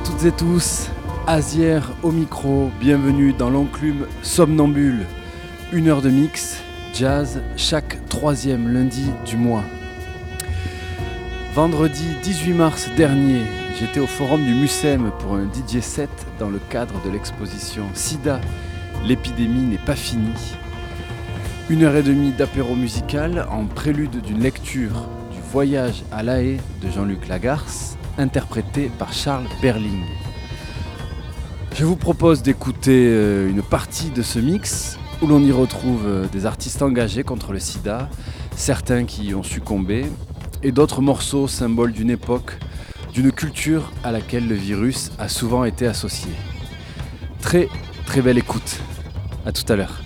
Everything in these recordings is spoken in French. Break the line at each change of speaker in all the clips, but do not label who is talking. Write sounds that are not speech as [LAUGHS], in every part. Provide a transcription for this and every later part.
à toutes et tous, Azière au micro, bienvenue dans l'enclume Somnambule. Une heure de mix, jazz, chaque troisième lundi du mois. Vendredi 18 mars dernier, j'étais au forum du Mucem pour un DJ set dans le cadre de l'exposition SIDA, l'épidémie n'est pas finie. Une heure et demie d'apéro musical en prélude d'une lecture du Voyage à La de Jean-Luc Lagarce, interprété par Charles Berling. Je vous propose d'écouter euh, une partie de ce mix où l'on y retrouve euh, des artistes engagés contre le sida, certains qui y ont succombé, et d'autres morceaux symboles d'une époque, d'une culture à laquelle le virus a souvent été associé. Très très belle écoute. À tout à l'heure.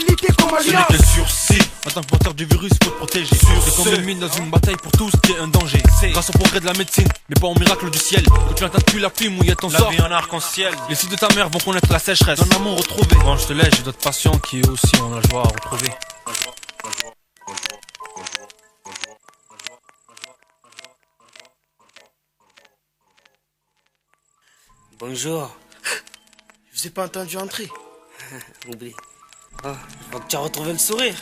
La fidélité comme
que sursis. En tant que porteur du virus, faut te protéger. C'est comme une mine dans une bataille pour tous qui est un danger. Grâce au progrès de la médecine, mais pas au miracle du ciel. Que tu n'attends plus la pluie mouiller ton sort. La vie en arc-en-ciel. Les filles de ta mère vont connaître la sécheresse. Ton amour retrouvé. Quand je te laisse, j'ai d'autres patients qui eux aussi ont la joie à retrouver.
Bonjour.
Je vous ai pas entendu entrer. [LAUGHS]
Oublie. Ah, que tu as retrouvé le sourire.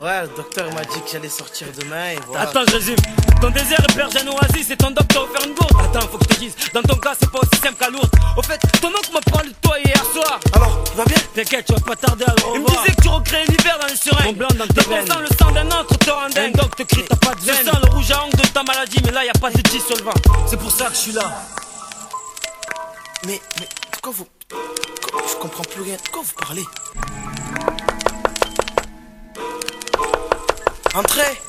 Ouais, le docteur m'a dit que j'allais sortir demain et voilà.
Attends, je résume. Ton désir héberge un oasis et ton doc t'a offert une gourde. Attends, faut que je te dise. Dans ton cas, c'est pas aussi simple qu'à lourd. Au fait, ton oncle m'a parlé de toi hier soir.
Alors, tu vas bien?
T'inquiète, tu vas pas tarder à le revoir. Il me disait que tu recrées l'hiver dans les seringues. Mon blanc dans tes veines. le sang d'un autre te rend dingue. Un doc te crie, t'as pas de veine. Je sens le rouge à ongles de ta maladie, mais là, y a pas de sur le vent. C'est pour ça que je suis là.
Mais, mais, pourquoi vous. Je comprends plus rien. Pourquoi vous parlez? Entrez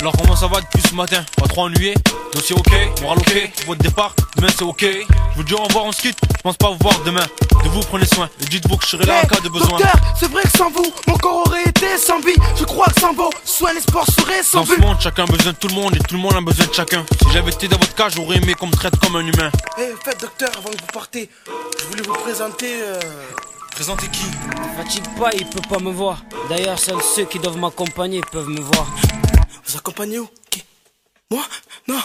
Alors comment ça va depuis ce matin? Pas trop ennuyé? Dossier ok, moral ok, votre départ, demain c'est ok. Je vous dis au revoir, on se quitte, je pense pas vous voir demain. De vous prenez soin, et dites-vous que je serai là en
Hey,
cas de besoin.
Docteur, c'est vrai que sans vous, mon corps aurait été sans vie. Je crois que sans vos soins, l'espoir serait sans
Dans ce
but.
monde, chacun a besoin de tout le monde et tout le monde a besoin de chacun. Si j'avais été dans votre cas, j'aurais aimé qu'on me traite comme un humain.
Eh, au fait, docteur, avant que vous partez, je voulais vous présenter. euh,
Présentez qui
Fatigue pas, il peut pas me voir. D'ailleurs, seuls ceux qui doivent m'accompagner peuvent me voir.
Vous accompagnez où Qui Moi Non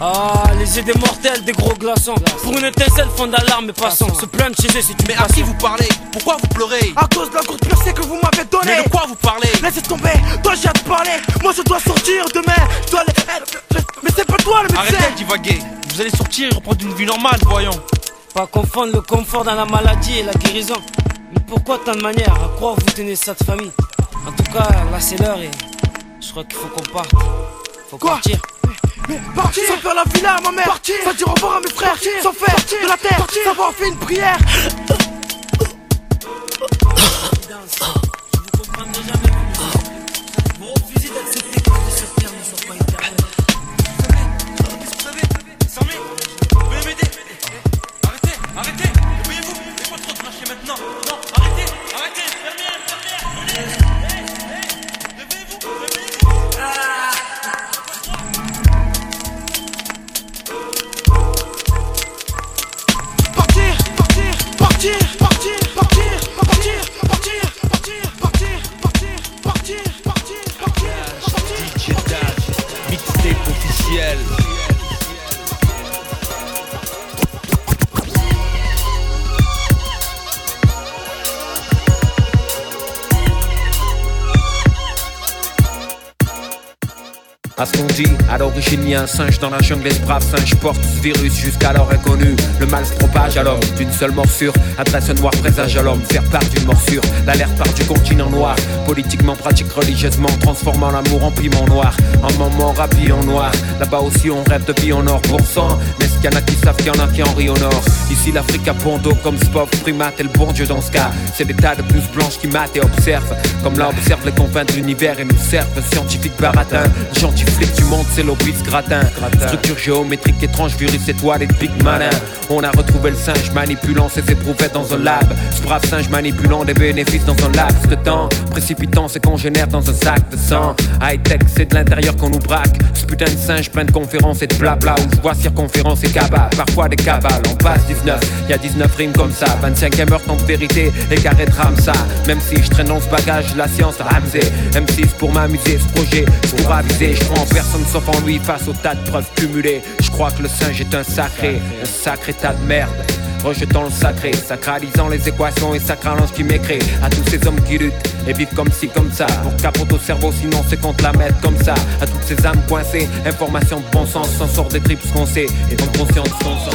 Ah, les idées mortelles des gros glaçons. Pour une étincelle, fond d'alarme et passons. Se plaindre chez eux, c'est une
Mais à qui vous parlez Pourquoi vous pleurez
À cause de la courte percée que vous m'avez donnée
Mais de quoi vous parlez
Laissez tomber, toi j'ai à te parler Moi je dois sortir demain Je dois aller... Mais c'est pas toi le médecin
Arrêtez de divaguer. Vous allez sortir et reprendre une vie normale, voyons.
Pas confondre le confort dans la maladie et la guérison. Mais pourquoi tant de manières À quoi vous tenez ça de famille? En tout cas, là c'est l'heure et je crois qu'il faut qu'on parte. Faut
Quoi?
partir.
Mais partir! Sans faire la villa à ma mère! Partir! Sans dire au revoir à mes frères! Sans faire de la terre! Sans avoir fait une prière!
Vous refusez d'accepter que sur terre ne soit pas éternel.
Qu'est-ce que vous avez Sammy Vous pouvez no, no,
À l'origine il y a un singe dans la jungle et brave singe porte ce virus jusqu'alors inconnu. Le mal se propage l'homme d'une seule morsure, adresse un noir présage à l'homme, faire part d'une morsure. L'alerte part du continent noir, politiquement pratique religieusement, transformant l'amour en piment noir, en moment rapide en noir. Là-bas aussi on rêve de vie en or pour est-ce qu'il y en a qui savent qu'il y en a qui en rient au nord Ici l'Afrique a bon dos comme pauvre primate et le bon Dieu dans ce cas. C'est des tas de pouces blanches qui matent et observent, comme là observent les confins de l'univers et nous servent de scientifiques baratins. Gentil flic du monde, c'est l'obis gratin. Structure géométrique étrange, virus étoile et de big malin. On a retrouvé le singe manipulant ses éprouvettes dans un lab. Ce brave singe manipulant des bénéfices dans un laps de temps. Précipitant ses congénères dans un sac de sang. High tech, c'est de l'intérieur qu'on nous braque. Ce putain de singe plein de conférences et de blabla. Où je vois circonférence et parfois des cabales. On passe 19, y a 19 rimes comme ça. 25e heure en vérité et carré de ça. Même si je traîne dans ce bagage, la science ramsé. M6 pour m'amuser, ce projet, pour aviser. Je prends personne sauf en lui face au tas de preuves cumulées. Je crois que le singe est un sacré, un sacré tas de merde. Rejetant le sacré, sacralisant les équations et sacralant ce qui m'écrit. À tous ces hommes qui luttent et vivent comme ci, comme ça. Pour capote au cerveau, sinon c'est qu'on te la mette comme ça. À toutes ces âmes coincées, information de bon sens S'en sort des tripes qu'on sait. Et en conscience son sens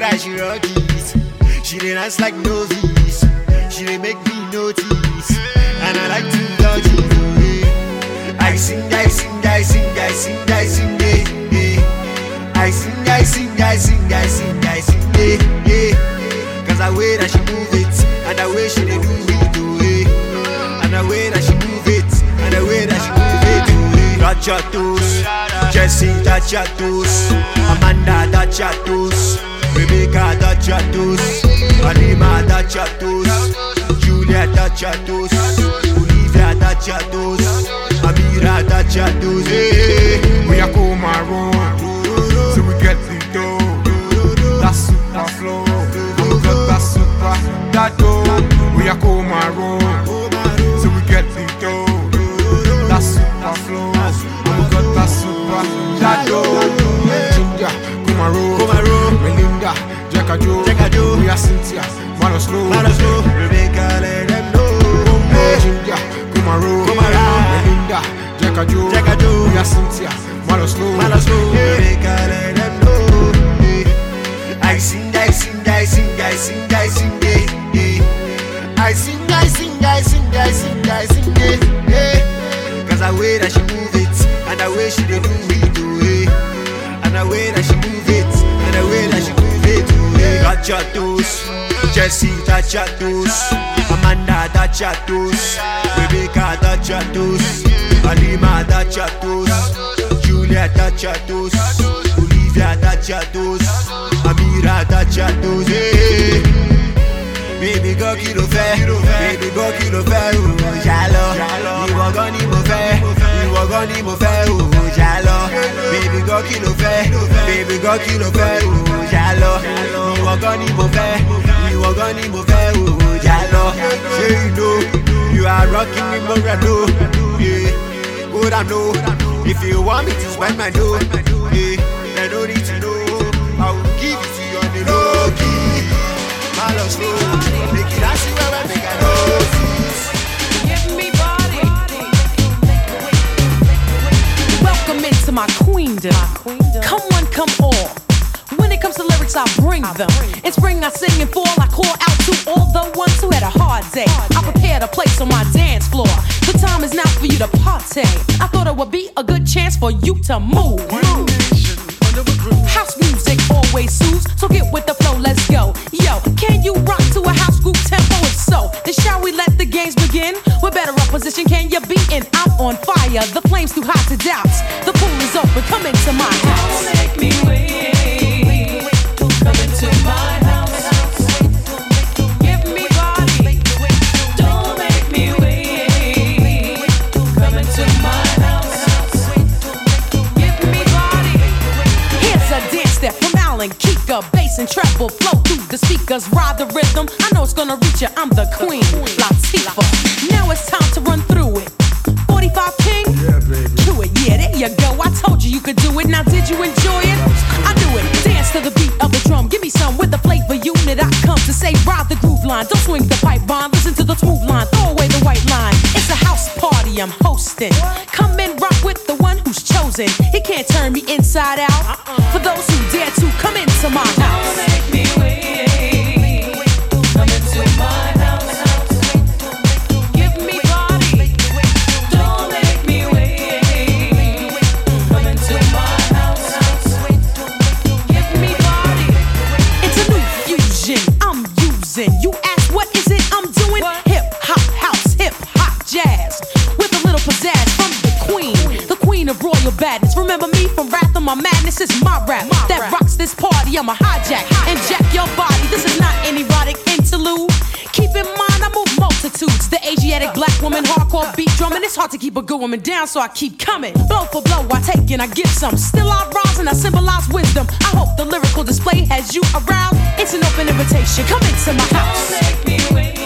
said I should run. She didn't ask like novice. She didn't make me notice. And I like to dodge it. Yeah. I sing, I sing, I sing, I sing, I sing, yeah, yeah. I sing, I sing, I sing, I sing, I sing, yeah, yeah. Cause the way that she move it, and the way she did move it, oh, yeah. And the way that she move it, and the way that she
move it, oh, yeah. Rachatus, Jesse, Rachatus, Amanda, Rachatus. Rebecca da Chatos, Anima da Chatos, Julia da Chatos, Olivia da Chatos, Amira da Chatos. We are cool, my room, so we get the dough. That's super flow, we got that super, that dough. We are cool, my room. Jeka Joe, we are Cynthia, Mara Snow, Mara Snow, Rebecca, let them know. Hey, Ginger, Kumaro, Kumara, Melinda, Jeka Joe, Jeka Joe, Maria Cynthia, Mara Snow, Mara Snow, Rebecca, let them know. I sing, I sing, I sing, I sing, I sing, I sing, I sing. your toes, Jesse touch your toes, Amanda touch your toes, Rebecca touch your toes, Alima touch your toes, Julia touch your toes, Olivia touch your toes, Amira touch your toes. Eh. Baby go kí ló fẹ́, baby girl kí ló fẹ́, òòrùn yálọ, ìwọ gan ni mo fẹ́, ìwọ gan ni mo fẹ́. gan kí ló fẹ́? Bèbè gan kí ló fẹ́? Òwò jà lọ. Ìwọ gan ni mo fẹ́. Ìwọ gan ni mo fẹ́. Òwò jà lọ. Ṣé ìlú you are rocking me mo rẹ̀ ló good am
no if
you
want me
to spend my dough dem no need to know I will give it to you on the low key. My love slow, make it last you well, make I know. to my queendom. My queendom. Come one, come all. When it comes to lyrics, I bring them. In spring, I sing and fall. I call out to all the ones who had a hard day. I prepared a place on my
dance floor. The time is now for you to party. I thought it would be a good chance for
you to move. House music always soothes, so get with the flow, let's go. Yo, can you rock to a house group tempo? If so, then shall we let the games begin? position can you be And I'm on fire, the flame's too hot to doubt. The pool is open, come into my house. Don't
make me wait. yelling Kika, bass and treble flow through the speakers, ride the rhythm. I know it's gonna reach you. I'm the queen, Latifah. Now it's time to run through it. 45 King, yeah, baby. do it. Yeah, there you go. I told you you could do it. Now did you enjoy it? Cool. I do it. Dance to the beat of the drum. Give me some with
the flavor unit. I come to say ride the groove line. Don't swing the pipe line. Listen to the smooth line. Throw away the white line. It's a house party I'm hosting. Come and rock with the one he can't
turn me inside out. For those who dare to come
into my house. This party. I'm a hijack and jack your body. This is not an erotic interlude. Keep in mind, I move multitudes. The Asiatic black woman, hardcore beat drumming. It's hard to keep a good woman down, so I keep coming. Blow for blow, I take and I give some. Still I rise and I symbolize wisdom. I hope the lyrical display has you around. It's an open invitation. Come into my house.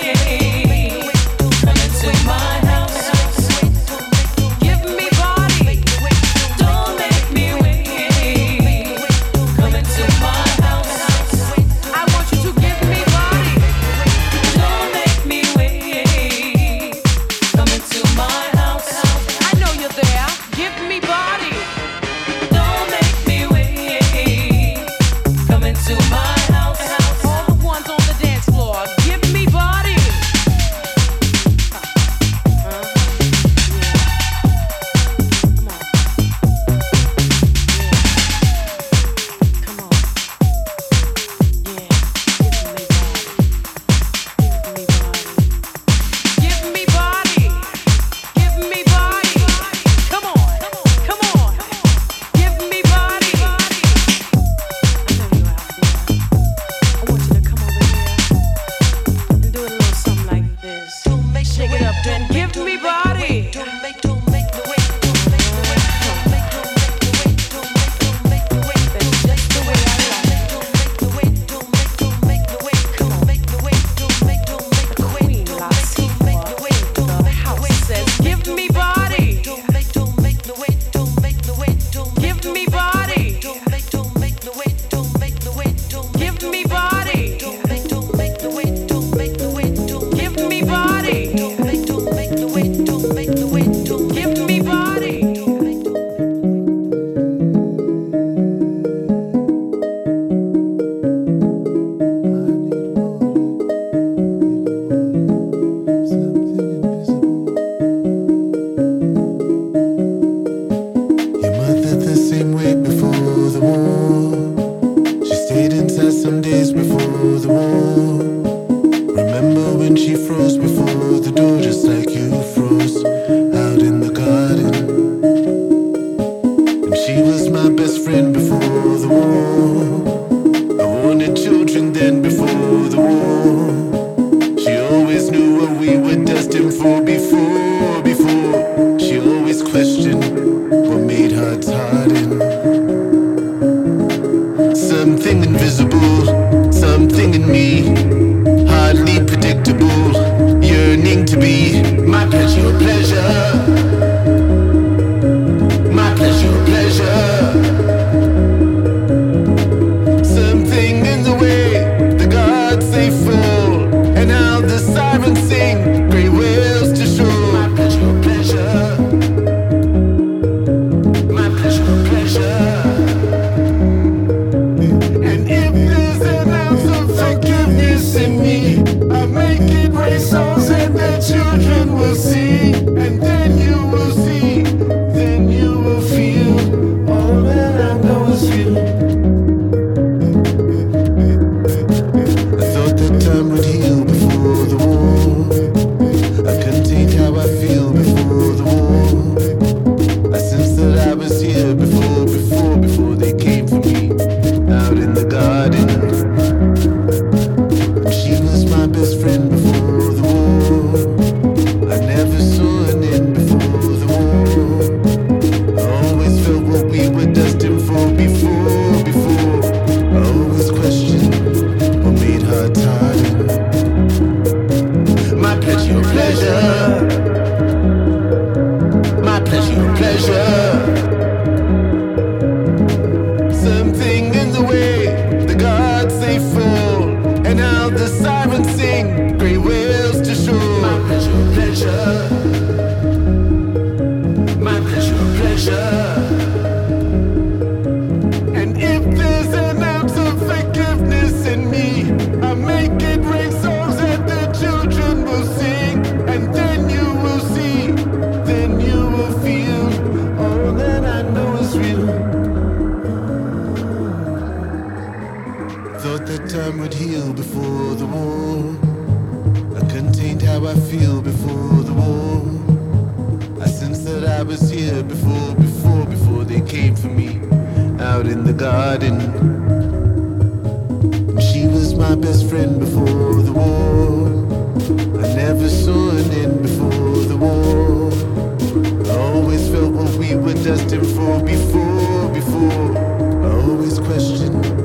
Destined for before, before. I always questioned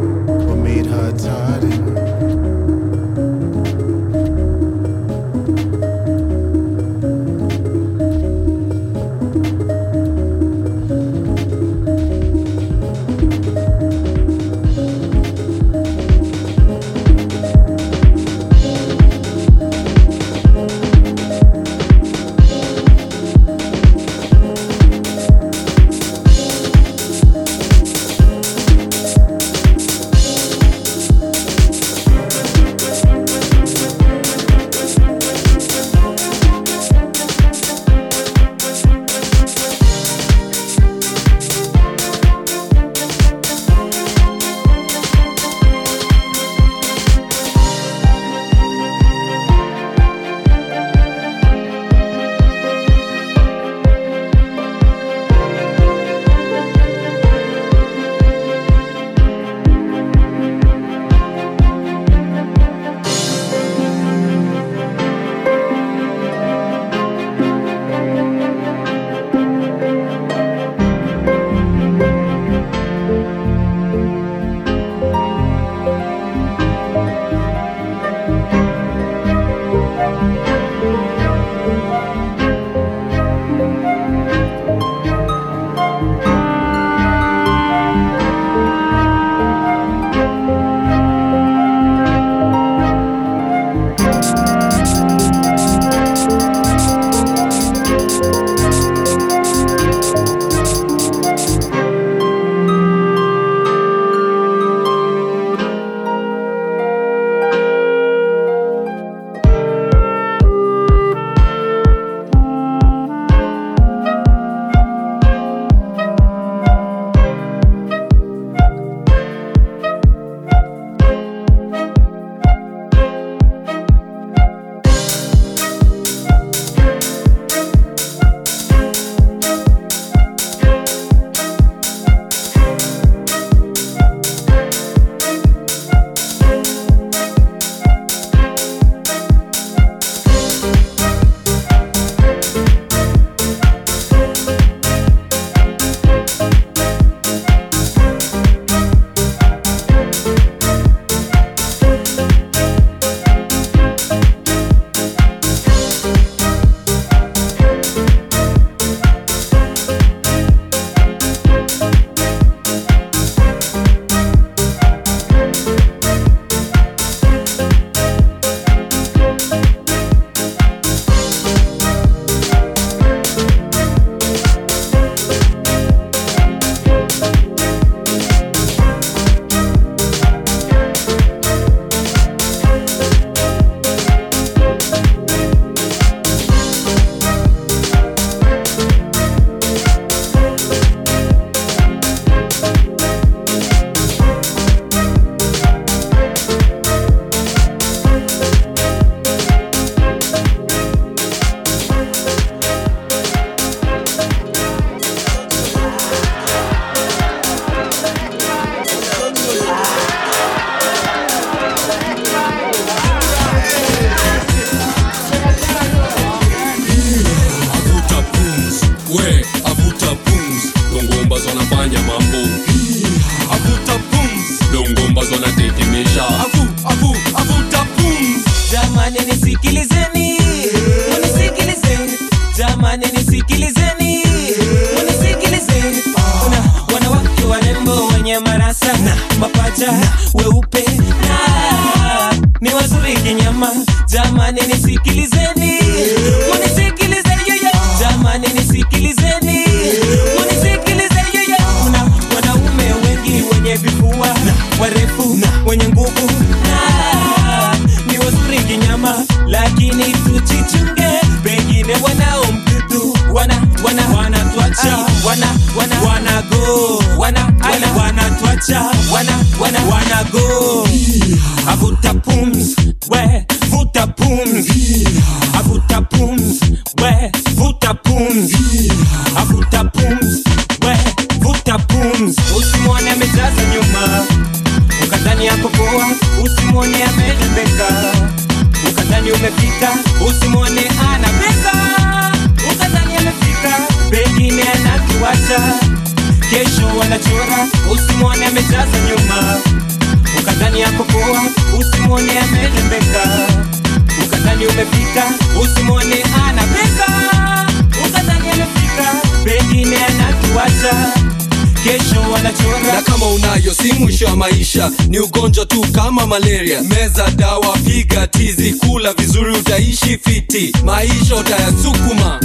malaria, meza dawa, piga tizi, kula vizuri, utaishi fiti, maisha utayasukuma,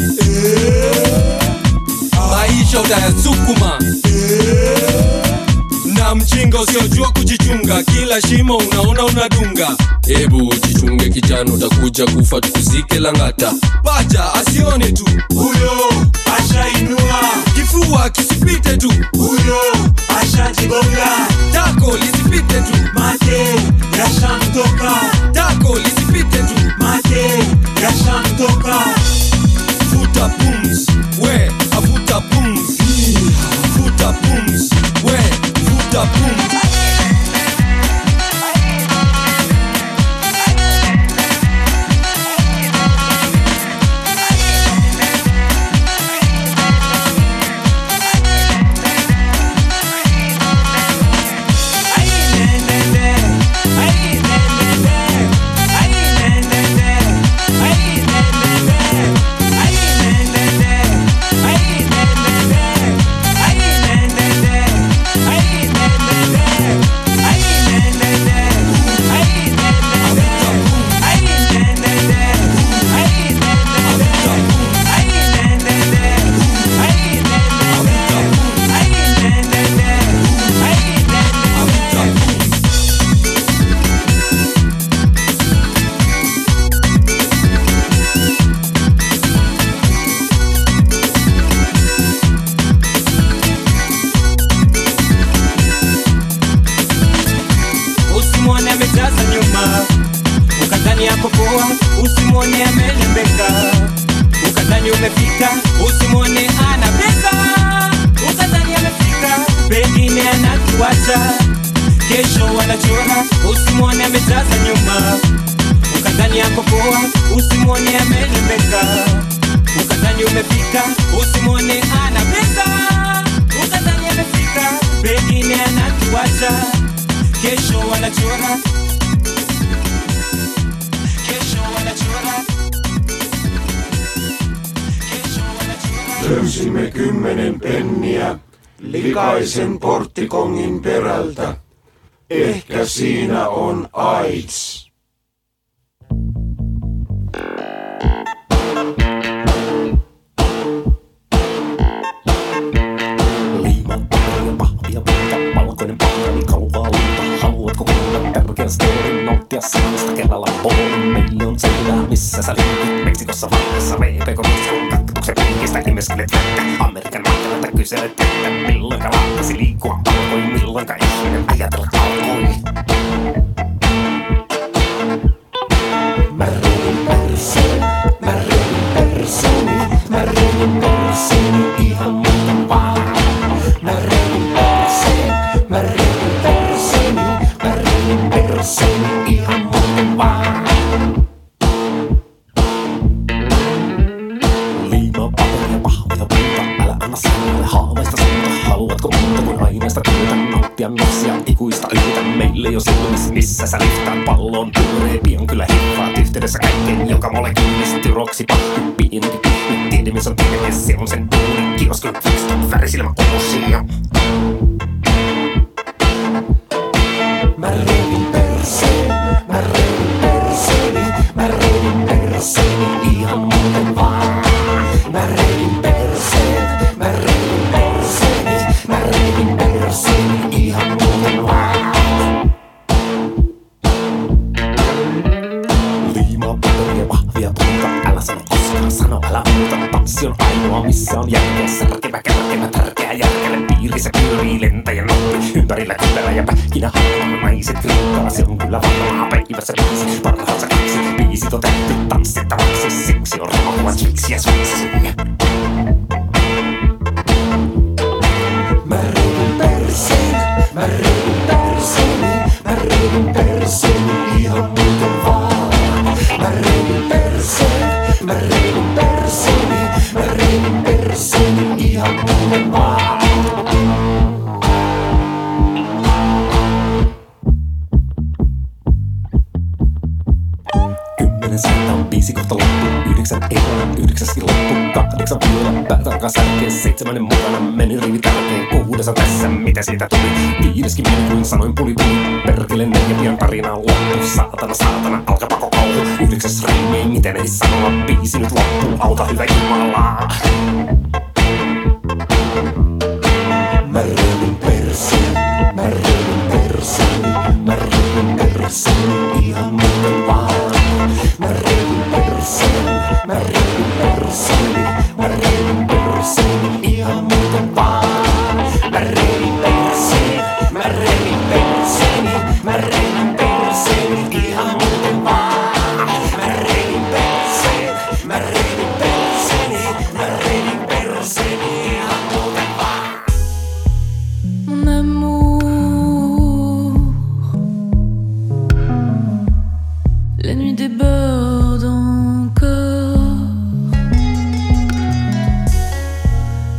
maisha utayasukuma. Na mchinga usiojua kujichunga, kila shimo unaona tunadunga. Hebu jichunge kijana, utakuja kufa tukuzike Langata. Pacha asione tu. Huyo ashainua, kifua kisipite tu. Huyo ashajigonga, tako lisipite tu, mate yashamtoka, tako lisipite tu, mate yashamtoka. pikaisen porttikongin perältä. Ehkä siinä on AIDS. Boricua. Älä muuta, tanssi on ainoa, missä on järkeä Särkevä, kärkevä, tärkeä järkele. Piirissä pyörii lentäjä nappi, Ympärillä kypärä ja pähkinä harmaa Naiset rinkkaa, se on kyllä varmaa Päivässä viisi, parhaansa kaksi. Viisit on tehty. Tanssittavaksi Siksi on rohua, siksi ja siksi. Mä reilun perseen, mä reilun mitä siitä tuli. Niin Viideskin minuutin sanoin puli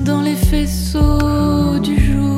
dans les faisceaux du jour.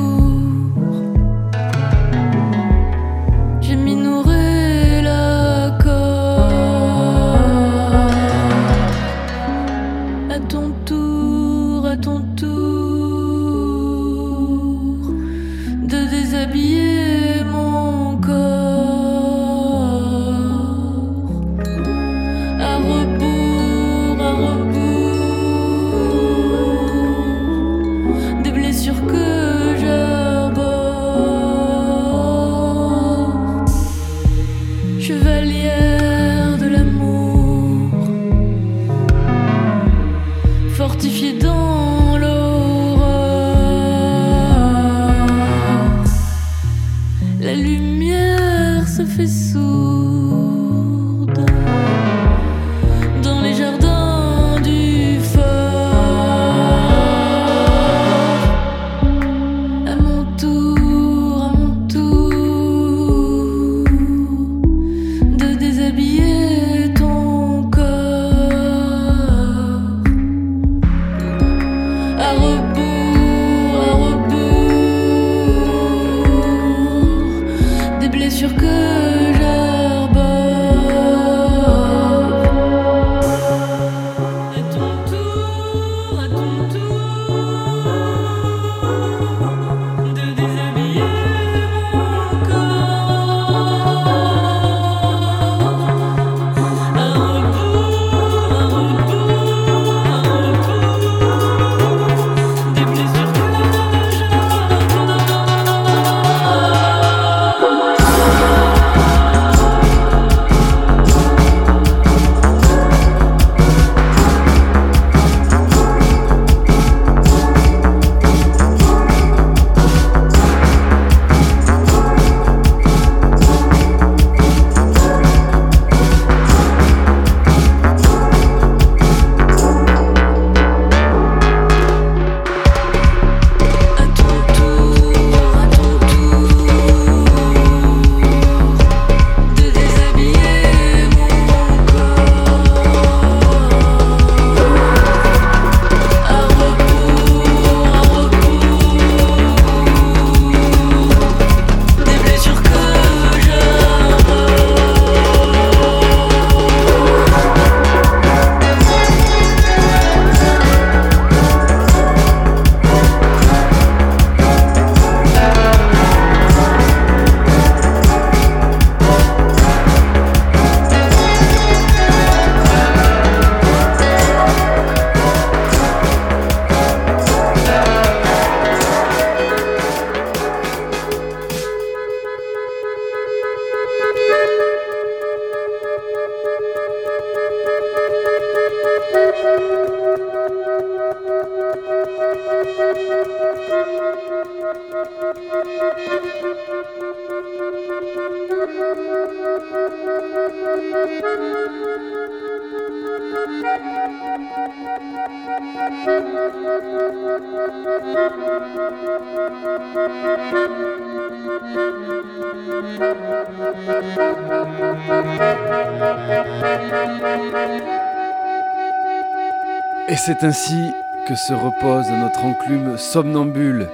C'est ainsi que se repose notre enclume somnambule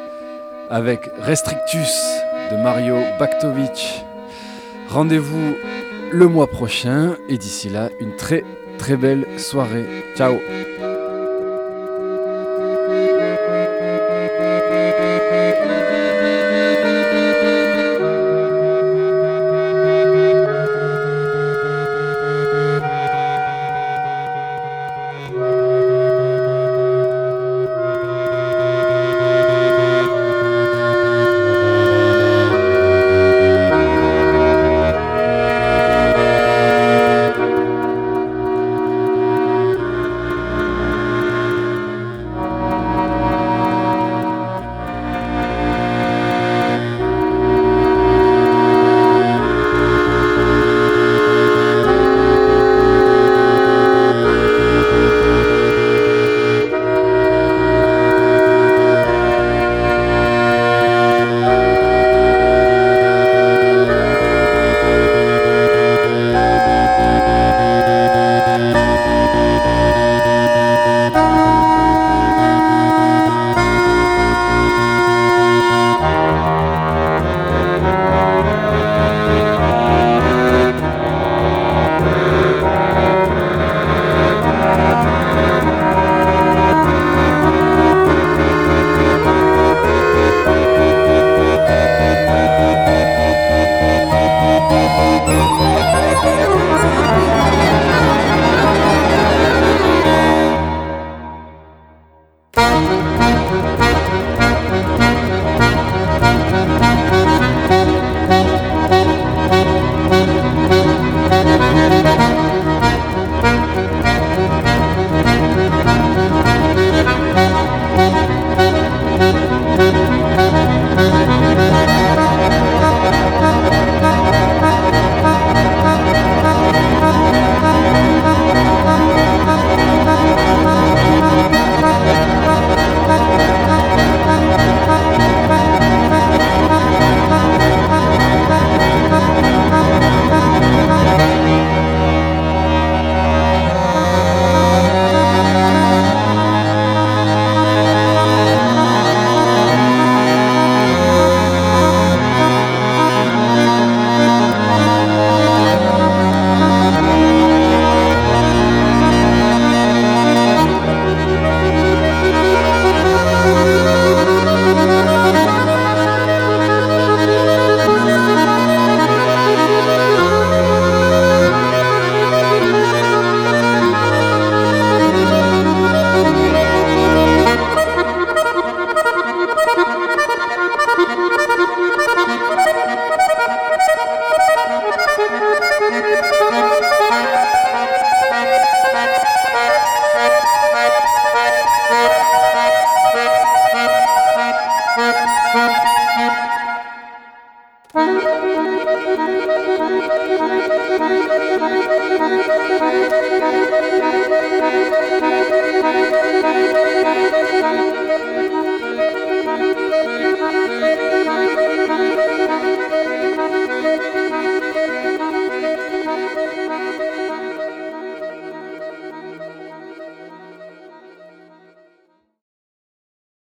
avec Restrictus de Mario Baktovic. Rendez-vous le mois prochain et d'ici là, une très très belle soirée. Ciao